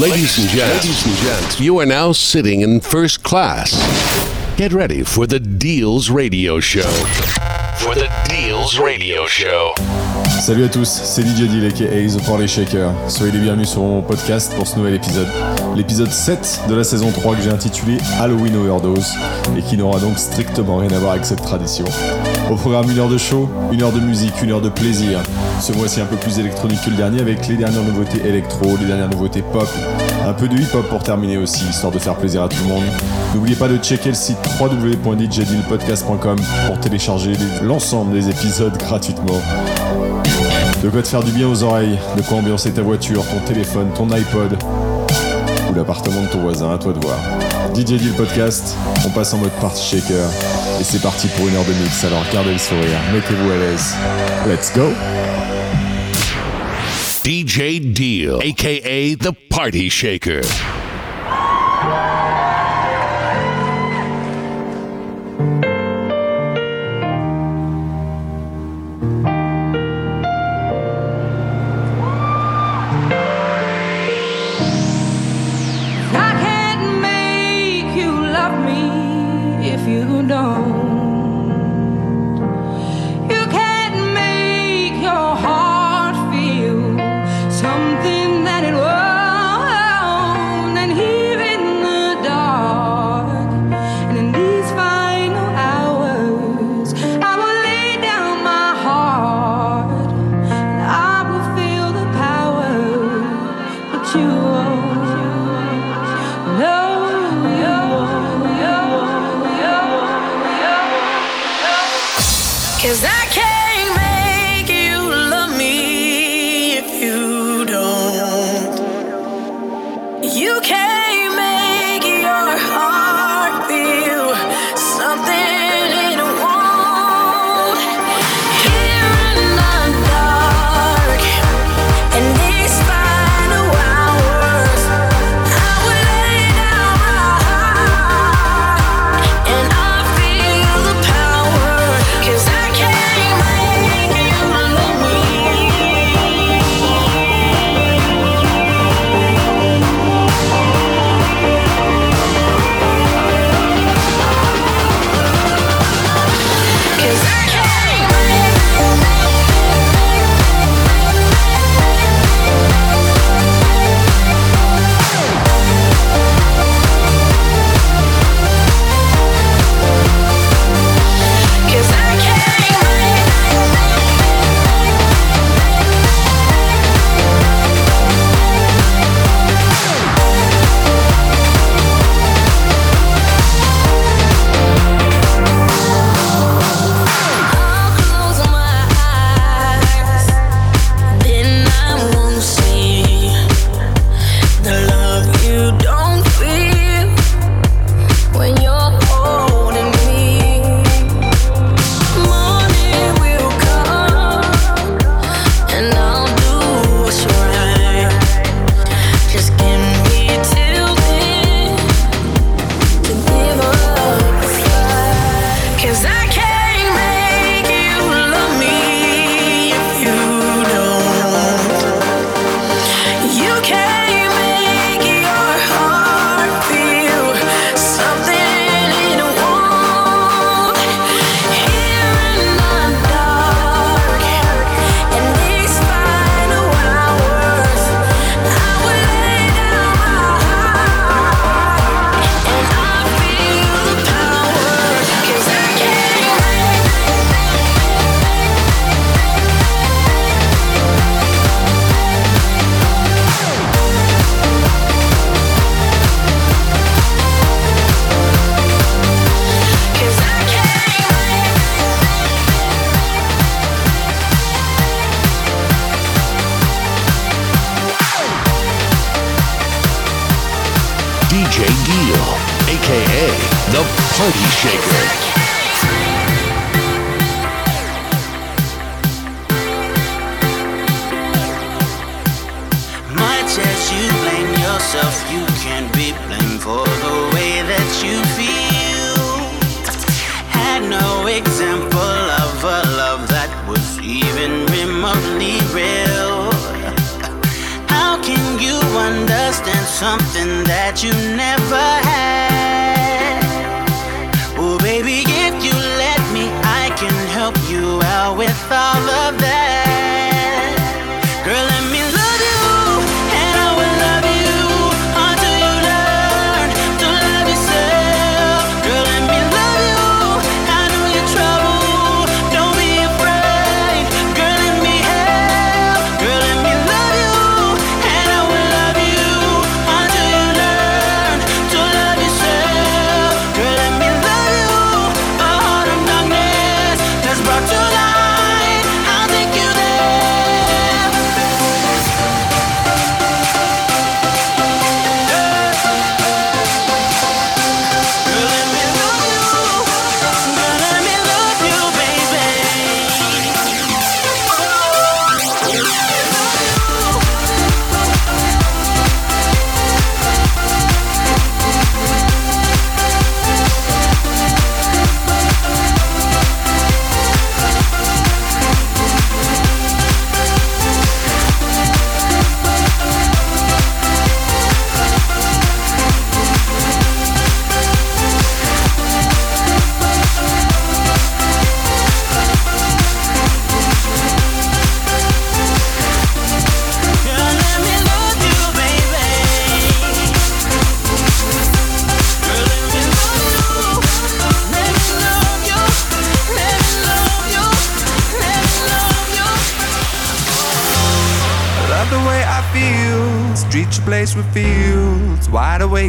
Ladies and gents, ladies and gents, you are now sitting in first class. Get ready for the Deals Radio Show. For the Deals Radio Show. Salut à tous, c'est DJ Deal aka The Party Shaker. Soyez les bienvenus sur mon podcast pour ce nouvel épisode. L'épisode 7 de la saison 3 que j'ai intitulé Halloween Overdose et qui n'aura donc strictement rien à voir avec cette tradition. Au programme une heure de show, une heure de musique, une heure de plaisir. Ce mois-ci un peu plus électronique que le dernier avec les dernières nouveautés électro, les dernières nouveautés pop, un peu de hip-hop pour terminer aussi, histoire de faire plaisir à tout le monde. N'oubliez pas de checker le site www.djdealpodcast.com pour télécharger l'ensemble des épisodes gratuitement. De quoi te faire du bien aux oreilles, de quoi ambiancer ta voiture, ton téléphone, ton iPod ou l'appartement de ton voisin, à toi de voir. DJ Deal Podcast, on passe en mode party shaker et c'est parti pour une heure de mix, alors gardez le sourire, mettez-vous à l'aise. Let's go DJ Deal, aka the Party Shaker. Even remotely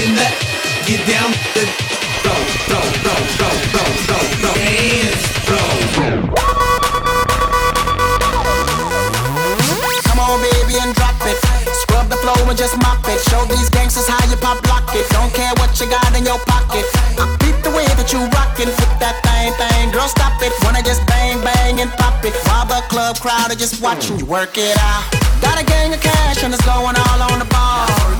In in get down the floor floor floor floor floor floor floor dance floor. Come on, baby, and drop it. Scrub the floor and just mop it. Show these gangsters how you pop lock it. Don't care what you got in your pocket. I beat the way that you rockin' with that thing, thing. Girl, stop it. Wanna just bang, bang and pop it. While the club crowd are just watching you work it out. Got a gang of cash and it's going all on the ball.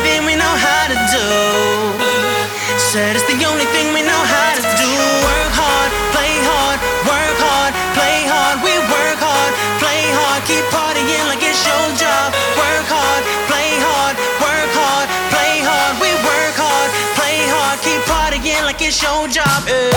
it's your job. Eh.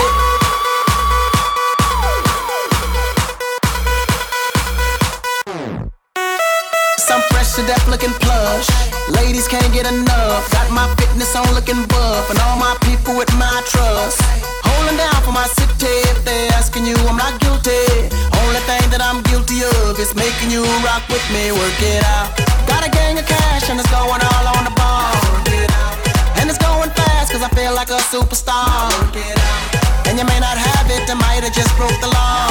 Some fresh to death looking plush. Ladies can't get enough. Got my fitness on looking buff, and all my people with my trust. Holding down for my city. If they're asking you, I'm not guilty. Only thing that I'm guilty of is making you rock with me. Work it out. Got a gang of cash, and it's going all on the ball And it's going fast cause I feel like a superstar. And you may not have it, I might have just broke the law.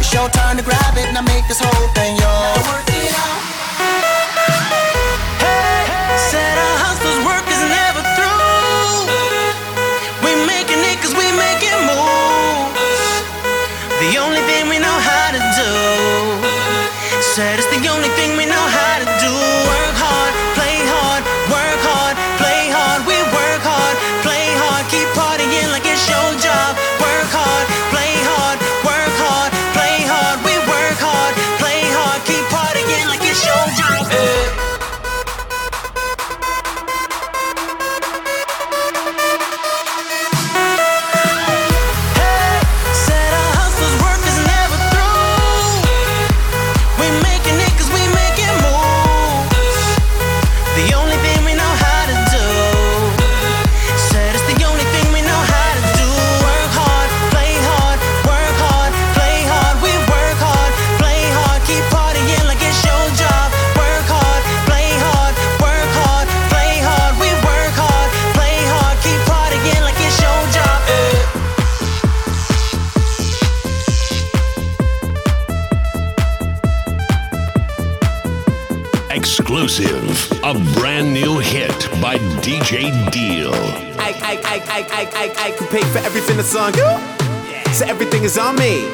It's your turn to grab it and I make this whole thing yours. On you. So everything is on me.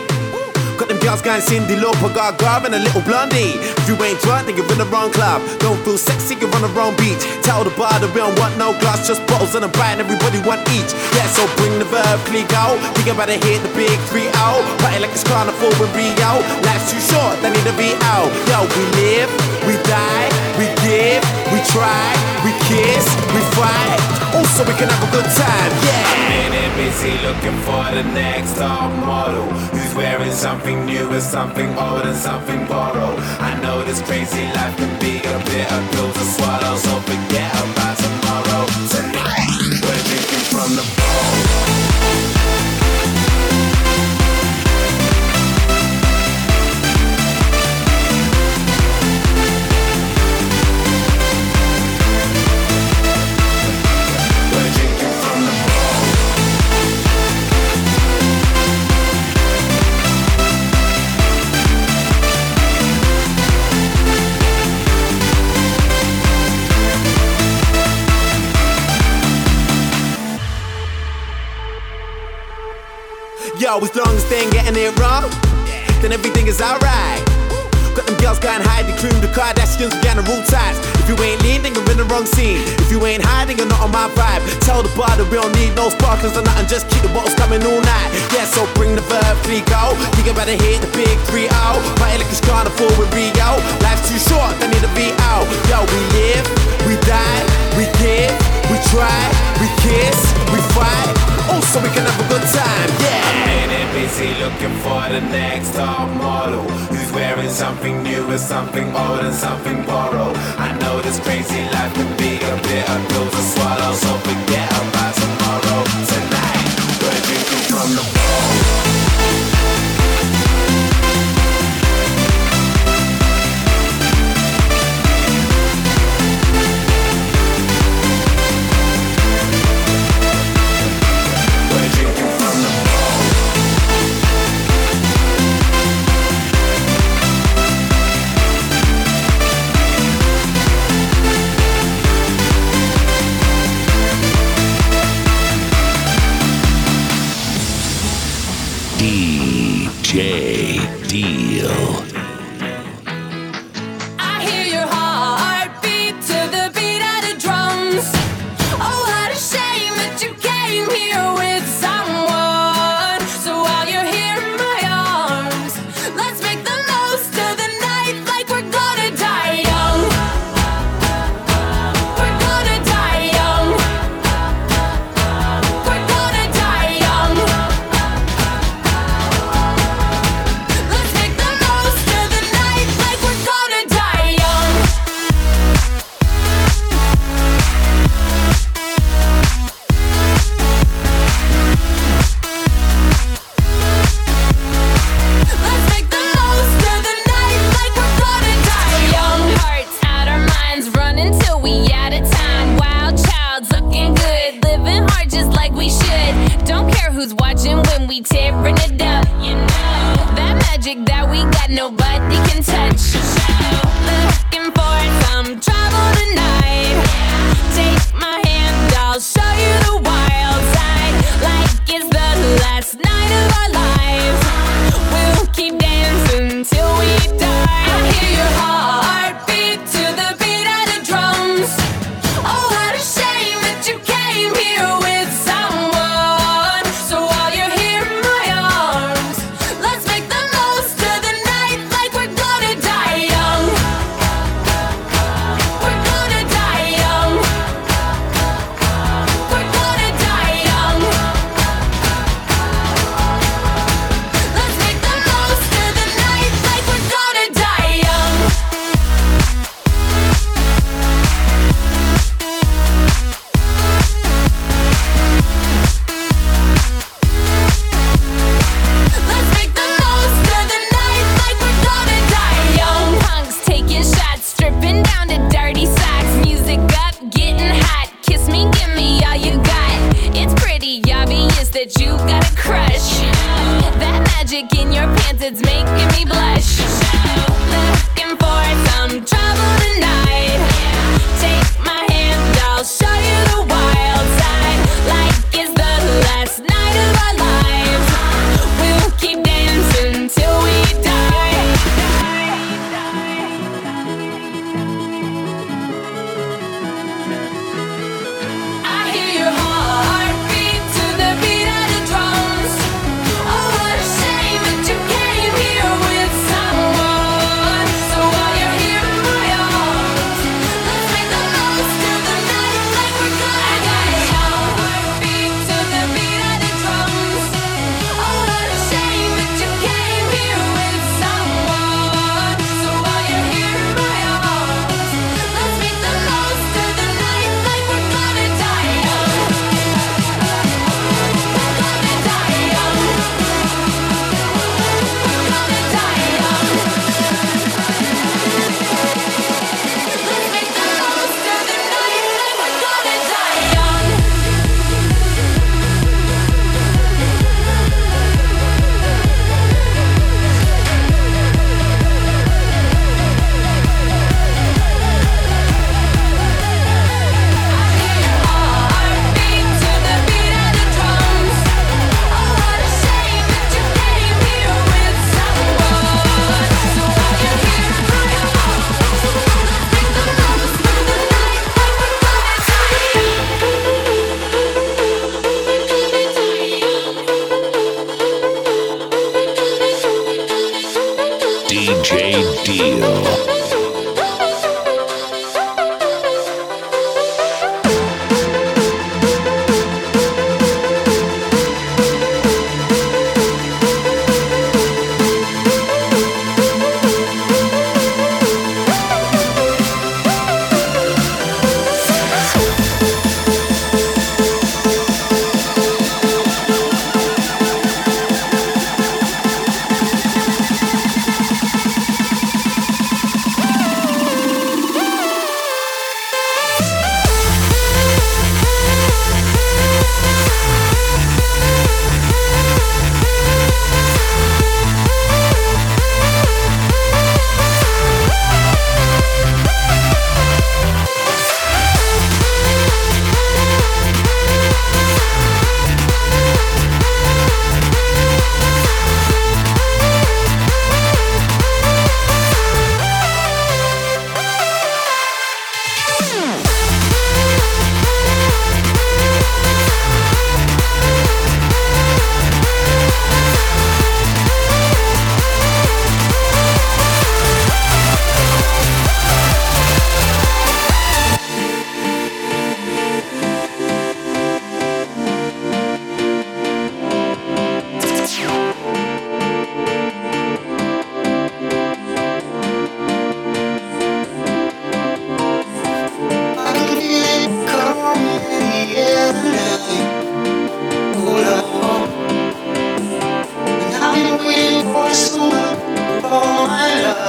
Got them girls going Cyndi Lauper, Gaga, and a little blondie. If you ain't drunk, then you're in the wrong club. Don't feel sexy, you're on the wrong beach. Tell the bar that we don't want no glass, just bottles and a bite, and everybody want each. Yeah, so bring the verb, click out. Think about to hit the big three out. Party like it's carnival in Rio. Life's too short, they need to be out. Yo, we live, we die, we give, we try, we kiss, we fight. Also, we can have a good time, yeah busy looking for the next top model who's wearing something new and something old and something borrowed. I know this crazy life can be a bit of pills to swallow, so forget then everything is alright. Got them girls going the cream, the Kardashians, we the rule ties. If you ain't lean, then you're in the wrong scene. If you ain't hiding, you're not on my vibe. Tell the bar that we don't need no sparklers or nothing, just keep the bottles coming all night. Yeah, so bring the verb, free go. You better hit the big 3 out. Party like it's carnival with Rio. Life's too short, they need to be out. Yo, we live, we die, we give, we try, we kiss, we fight. Oh, so we can have a good time, yeah. I'm in busy looking for the next top model who's wearing something new and something old and something borrowed. I know this crazy life can be a bit of pills to swallow, so forget about tomorrow. Tonight, we're drinking from the bowl. Deal.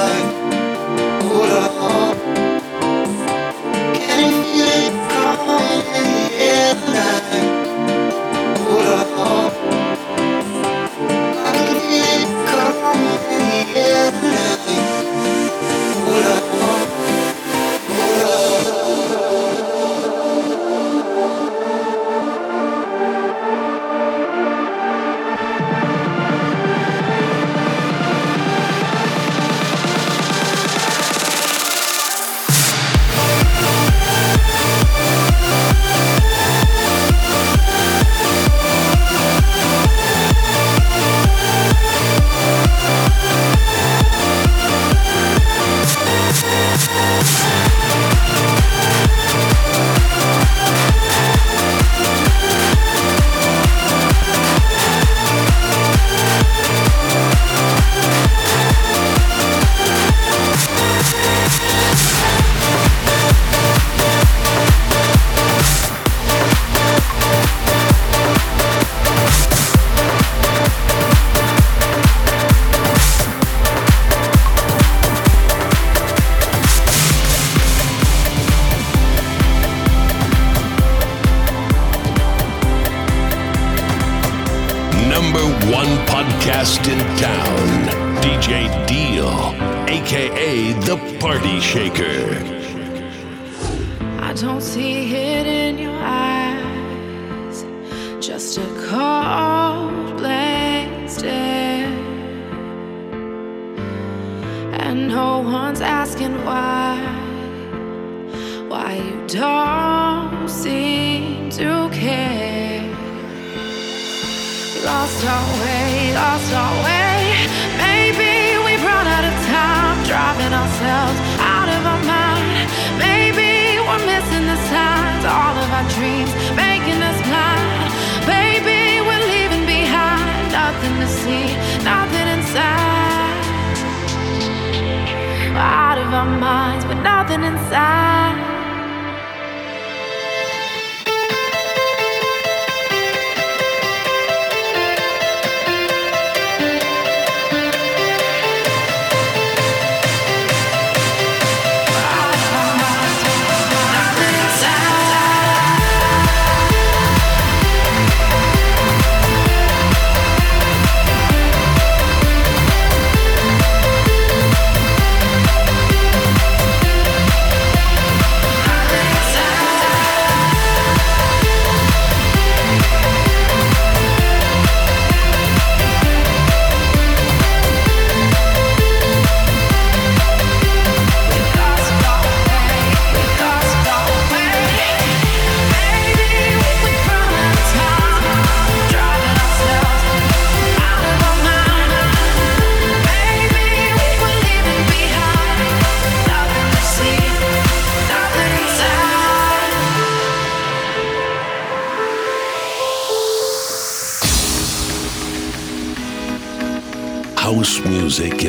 life. to care. Lost our way, lost our way. Maybe we run out of time, driving ourselves out of our mind. Maybe we're missing the signs, all of our dreams making us blind. Maybe we're leaving behind nothing to see, nothing inside. We're out of our minds, but nothing inside.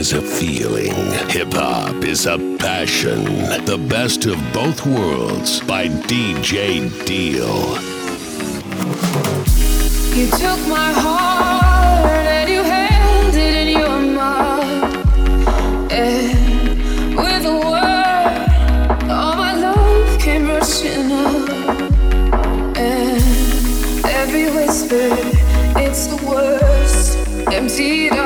Is a feeling. Hip hop is a passion. The best of both worlds by DJ Deal. You took my heart and you held it in your mouth. And with a word, all my love came rushing up. And every whisper, it's the worst. Emptied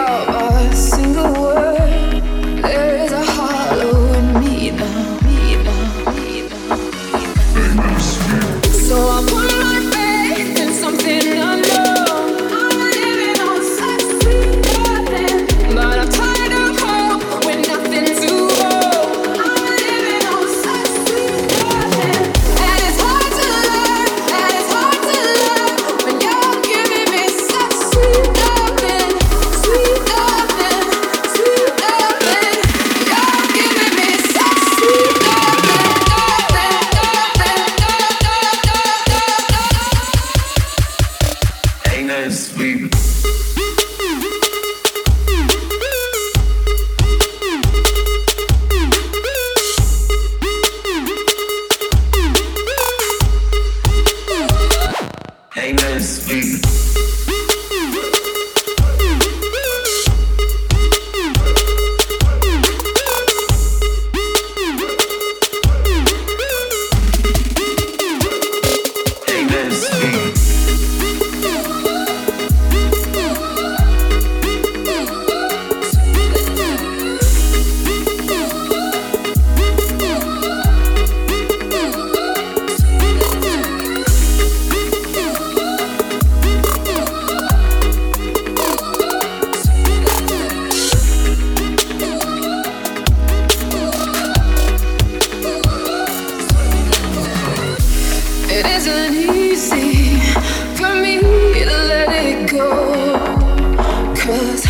Cause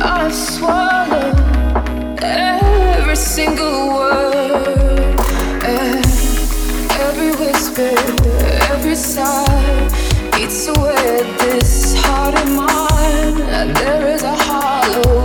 I've swallowed every single word eh, every whisper, every sigh It's a at this heart of mine. There is a hollow.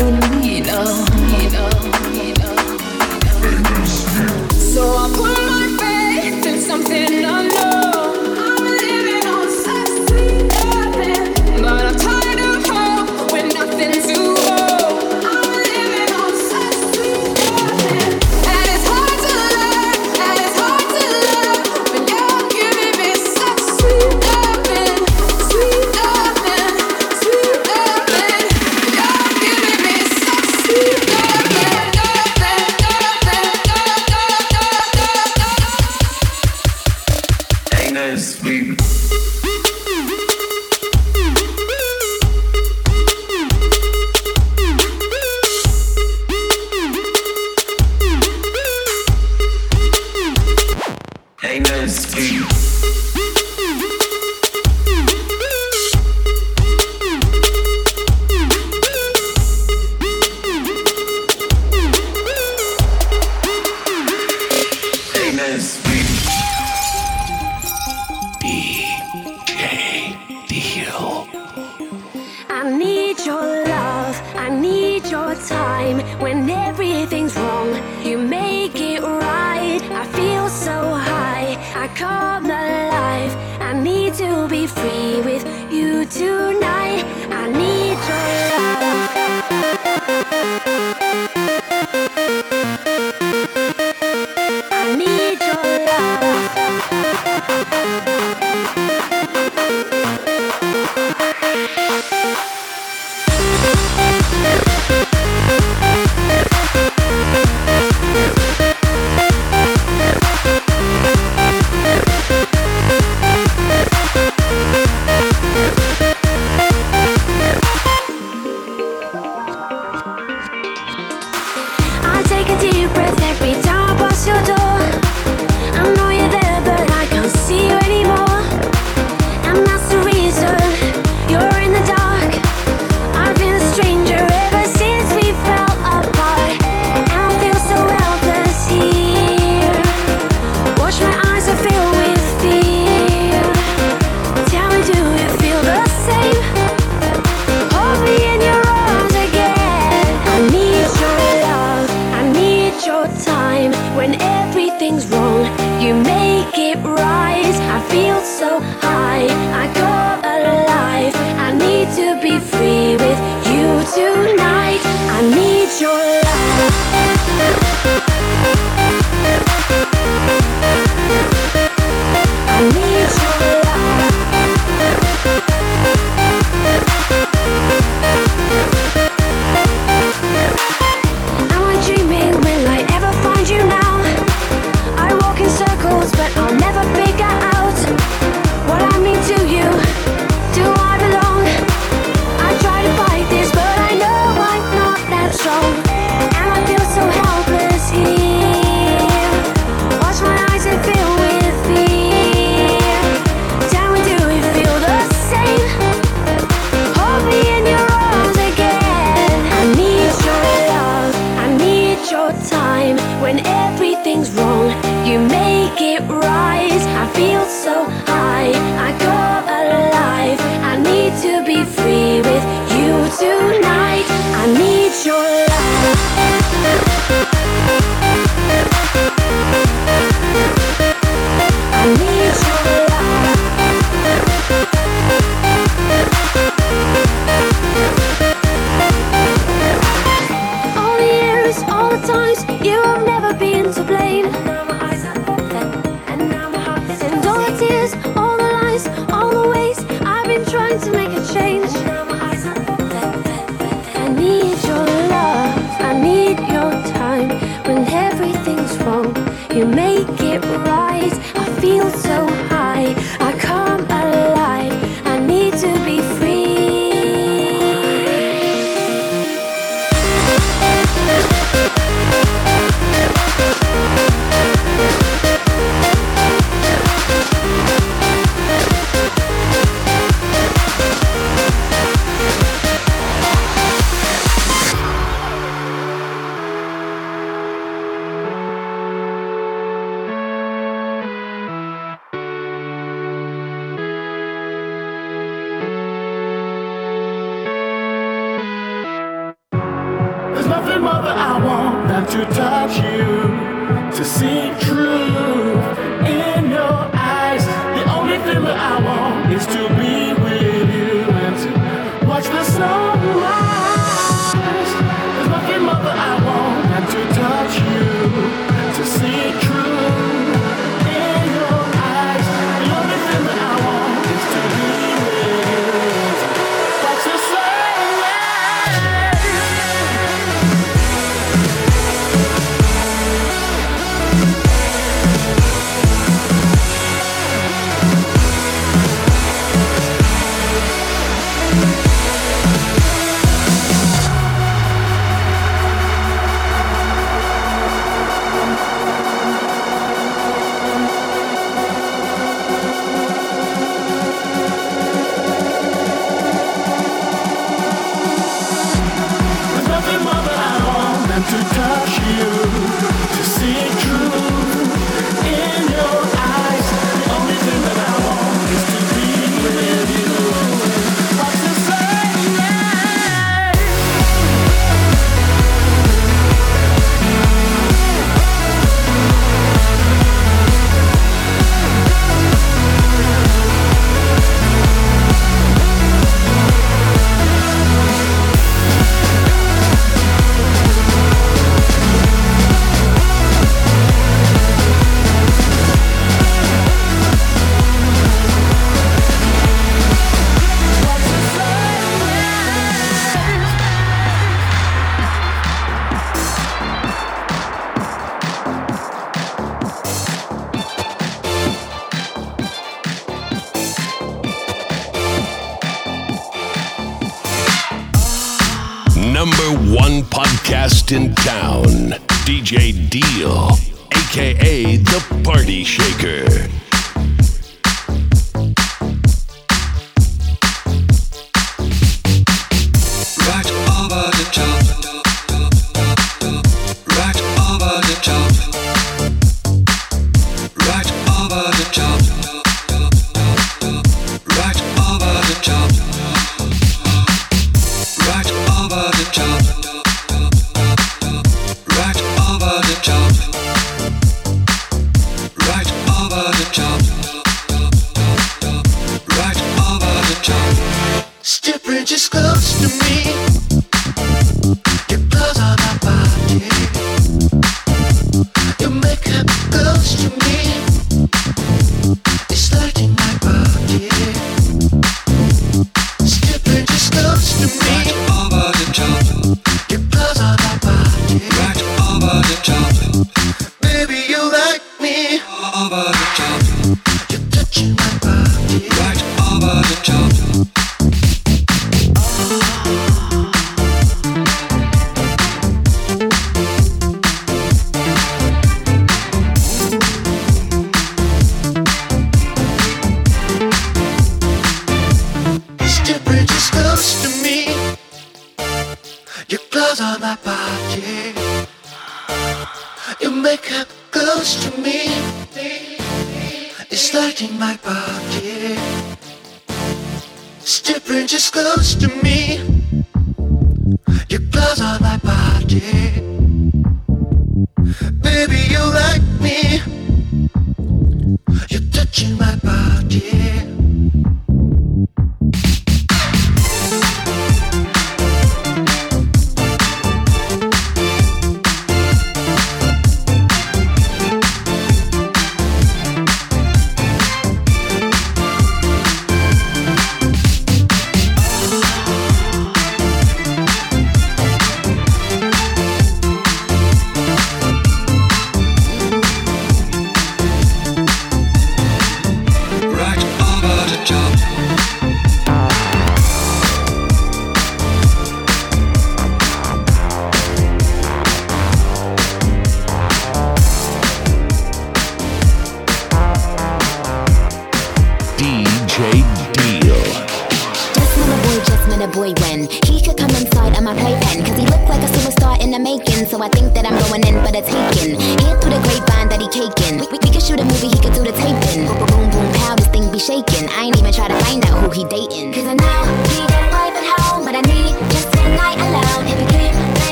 the child.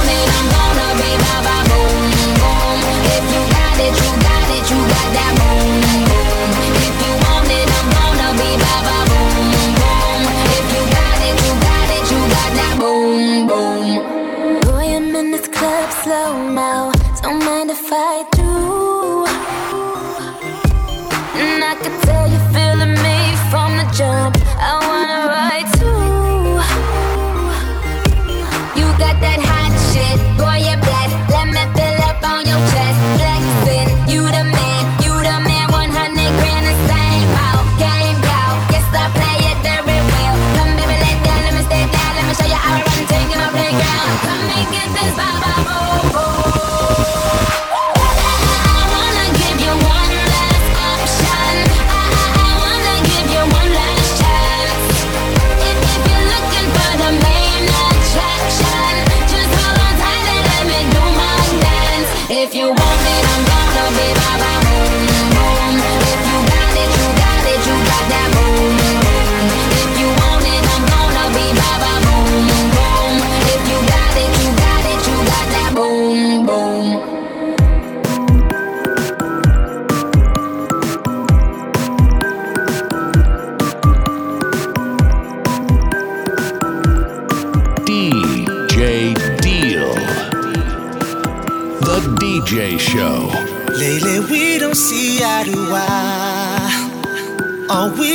morning I'm gonna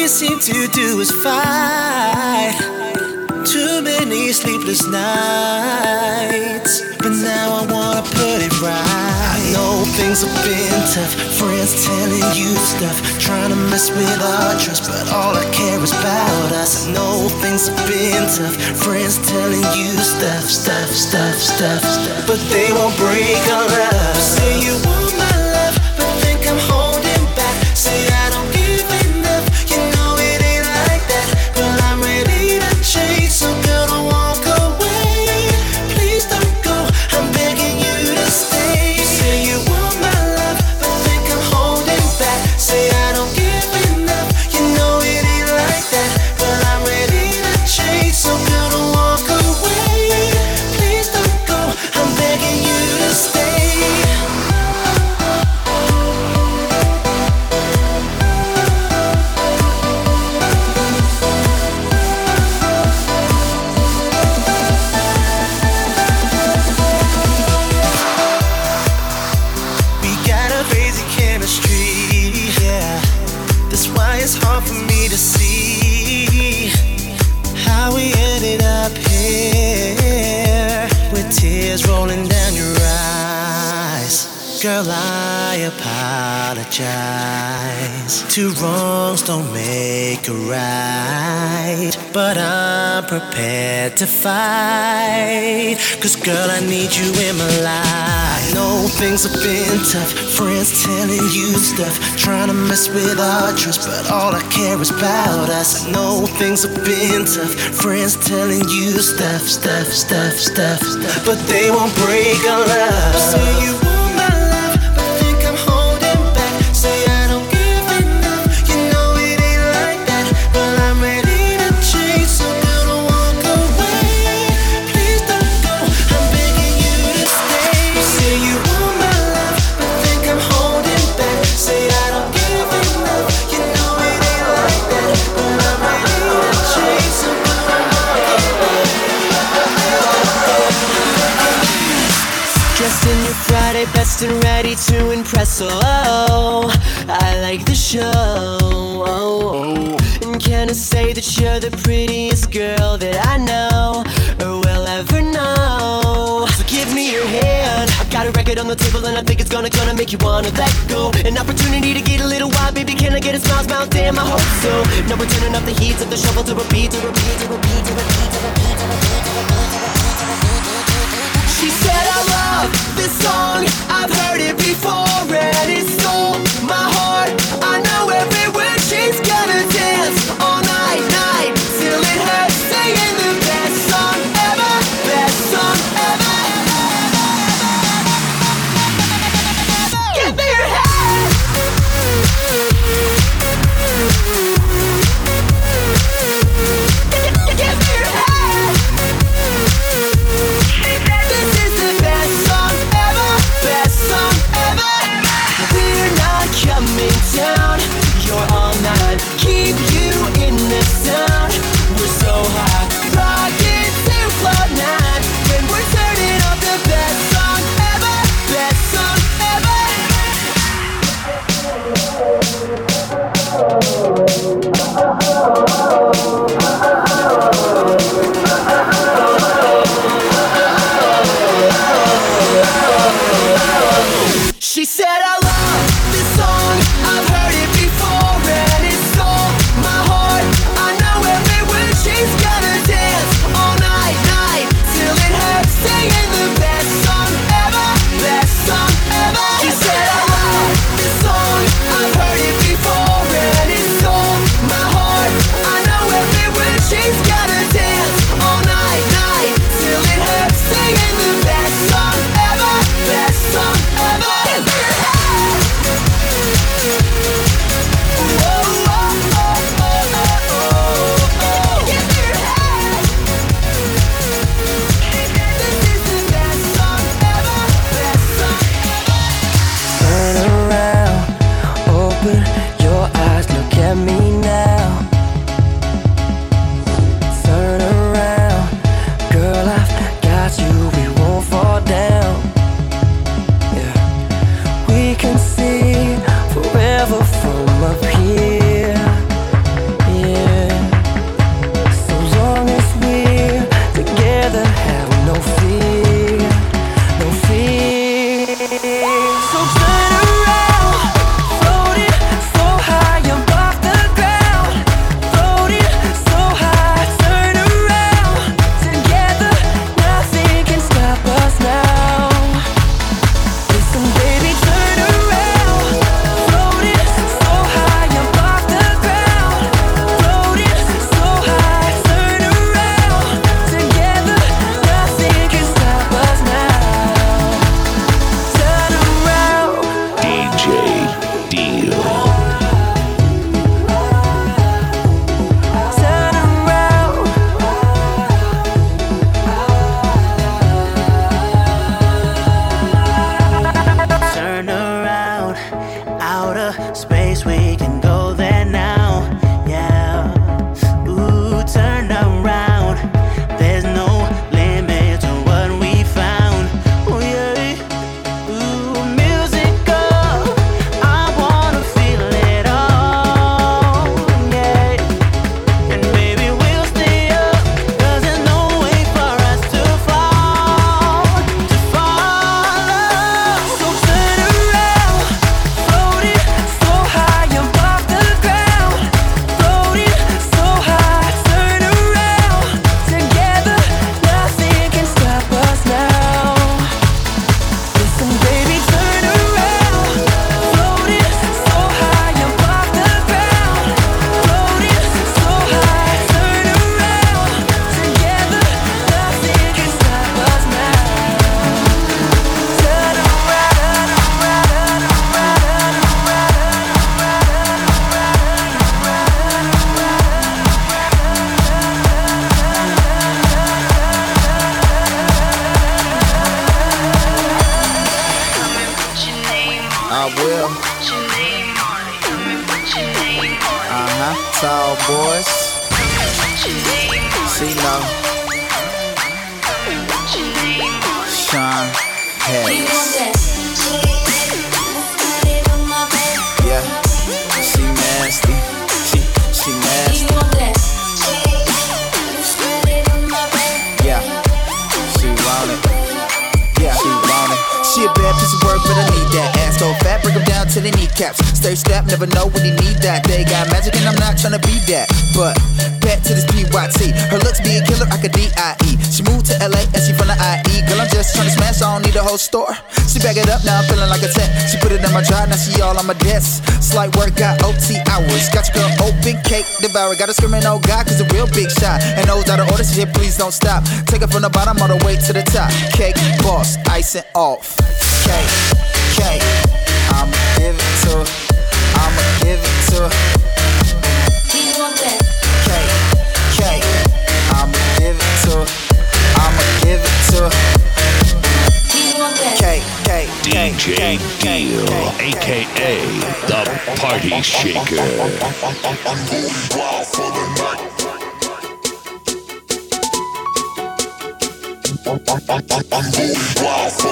you seem to do is fight. Too many sleepless nights. But now I wanna put it right. I know things have been tough. Friends telling you stuff. Trying to mess with our trust. But all I care is about us. I know things have been tough. Friends telling you stuff, stuff, stuff, stuff, stuff. But they won't break us. love. Say you want my don't make it right. But I'm prepared to fight. Cause girl, I need you in my life. I know things have been tough. Friends telling you stuff. Trying to mess with our trust. But all I care is about us. I know things have been tough. Friends telling you stuff, stuff, stuff, stuff, stuff. But they won't break our love. dressed and ready to impress. Oh, I like the show. And can I say that you're the prettiest girl that I know, or will ever know? So give me your hand. I got a record on the table and I think it's gonna gonna make you wanna let go. An opportunity to get a little wild, baby. Can I get a smile, smile? Damn, I hope so. Now we're turning up the heat of the shovel to repeat, to repeat, to repeat, to repeat, to repeat, to repeat, to repeat. To repeat, to repeat. She said, I love this song, I've heard it before, and it stole my heart. I know every word she's gonna dance on. She put it in my drive, now she all on my desk. Slight work, got OT hours. Got your girl open, cake devoured. Gotta screaming, oh guy, cause a real big shot. And those out of order, shit, please don't stop. Take it from the bottom all the way to the top. Cake, boss, icing off. Cake, cake, I'ma give it to, I'ma give it to. DJ Deal, aka the Party Shaker. I'm wild for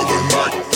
the night.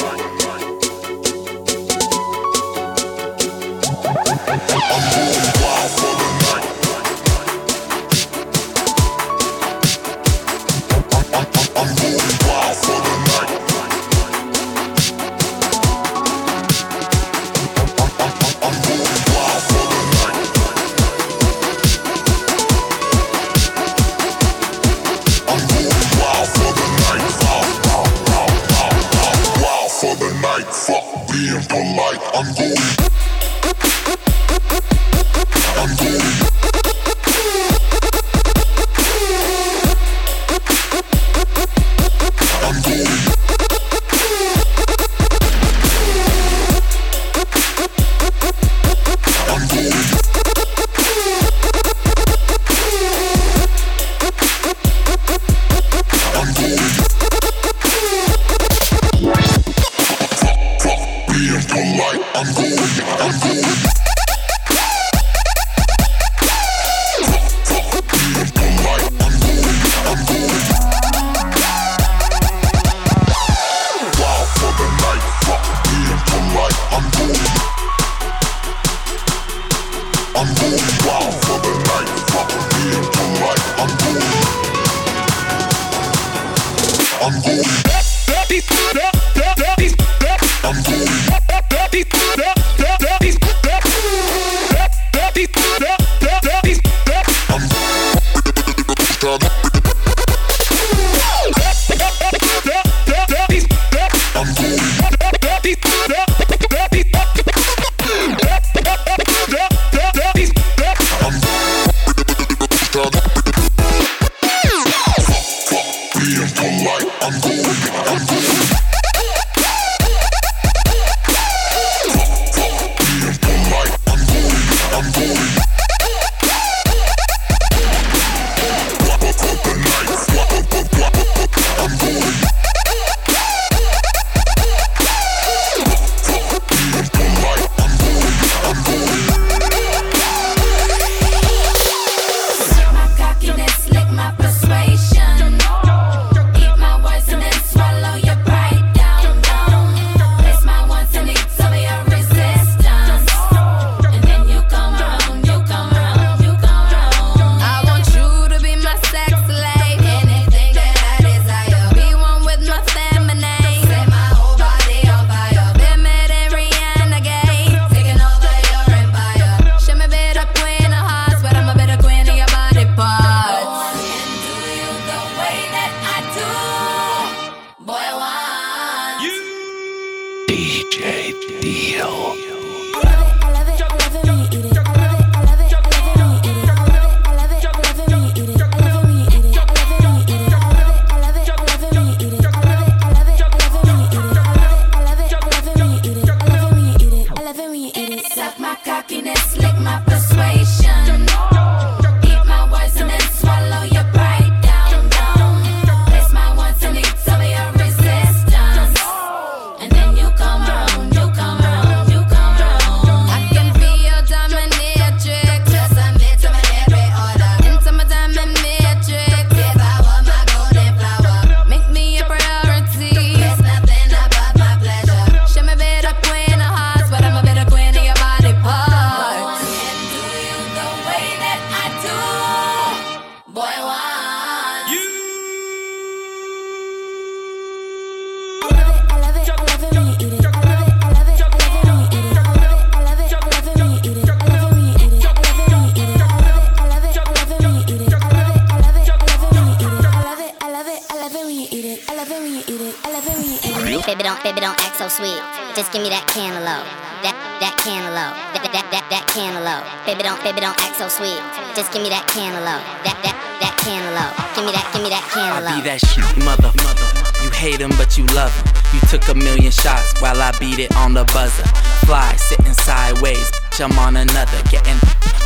So sweet. Just give me that cantaloupe. That, that, that cantaloupe. Give me that, give me that I'll be that shit, mother, mother. You hate him, but you love him. You took a million shots while I beat it on the buzzer. Fly, sitting sideways. bitch, I'm on another, getting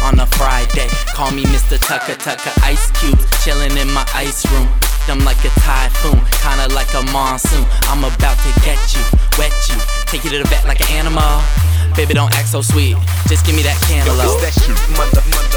on a Friday. Call me Mr. Tucker Tucker, ice cubes, chilling in my ice room. I'm like a typhoon, kinda like a monsoon. I'm about to get you, wet you, take you to the vet like an animal. Baby, don't act so sweet, just give me that cantaloupe. Yo, it's that shit, mother, mother.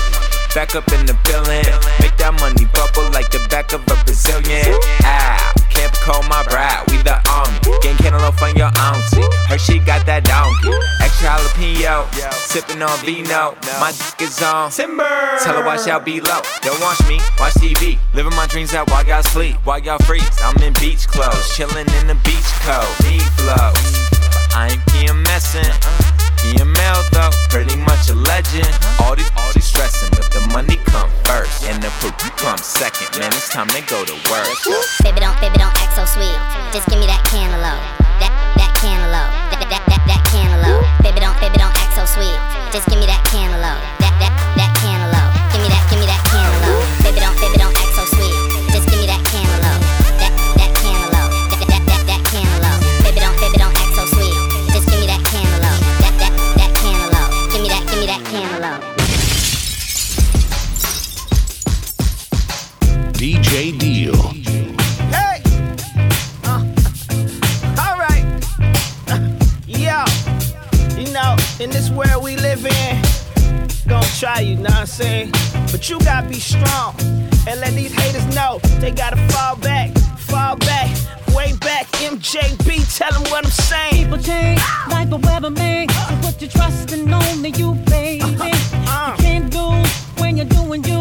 Back up in the building, make that money bubble like the back of a Brazilian. Ah, can't call my bride, we the army. Getting cantaloupe on your auntie. Her she got that donkey. Extra jalapeno, sipping on vino. My dick is on timber. Tell her watch out below. Don't watch me, watch TV. Living my dreams out while y'all sleep, while y'all freeze. I'm in beach clothes, chilling in the beach coat. Need flow. I ain't PMSing. PML though, pretty much a legend. All these, all these stressing, but the money come first, and the poop come second. Man, it's time to go to work. Baby, don't, baby, don't act so sweet. Just give me that cantaloupe. That, that cantaloupe. That, that, that, that cantaloupe. Baby, don't, baby, don't act so sweet. Just give me that cantaloupe. That, that, that in this world we live in, gonna try you, know what I'm saying? But you gotta be strong and let these haters know they gotta fall back, fall back, way back. MJB, tell them what I'm saying. People change like the weather man. So put your trust in only you, baby. Uh-huh, uh. You can't lose when you're doing you.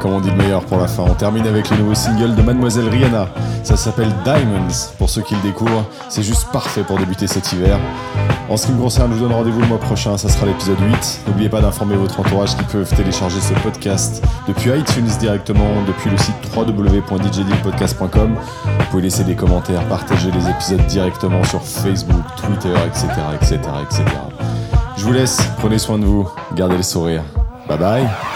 Comme on dit le meilleur pour la fin. On termine avec le nouveau single de Mademoiselle Rihanna. Ça s'appelle Diamonds. Pour ceux qui le découvrent, c'est juste parfait pour débuter cet hiver. En ce qui me concerne, je vous donne rendez-vous le mois prochain, ça sera l'épisode 8. N'oubliez pas d'informer votre entourage qui peuvent télécharger ce podcast depuis iTunes directement, depuis le site www.djdealpodcast.com. Vous pouvez laisser des commentaires, partager les épisodes directement sur Facebook, Twitter, etc. etc., etc. Je vous laisse, prenez soin de vous, gardez le sourire. Bye bye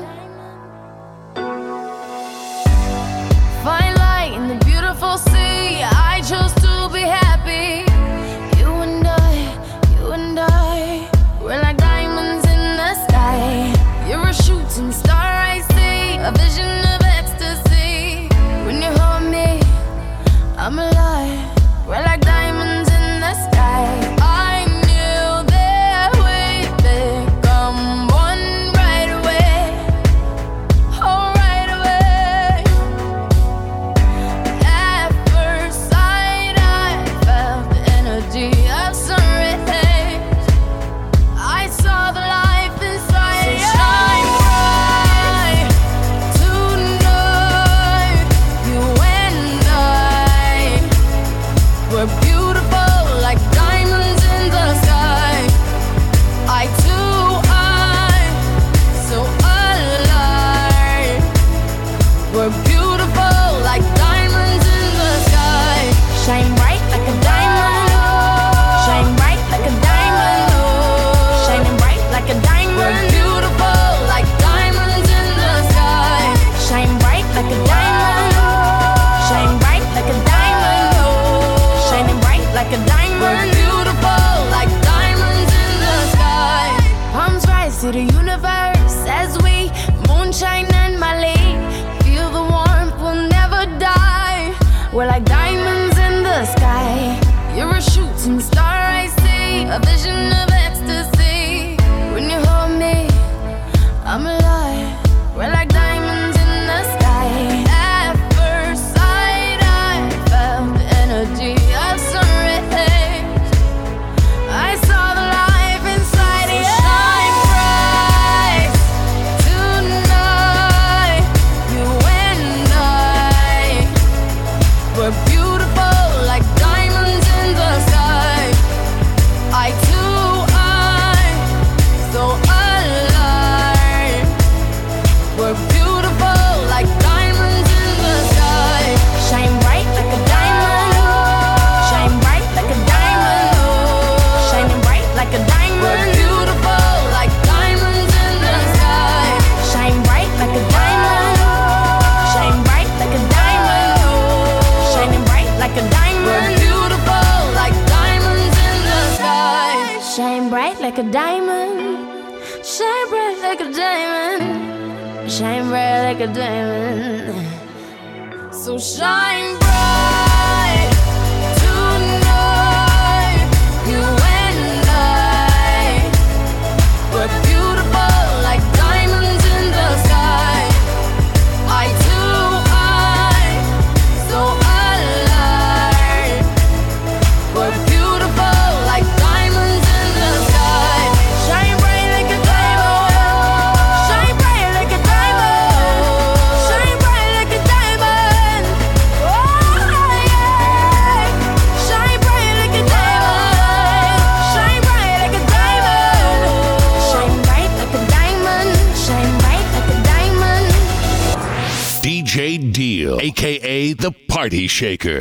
Shaker.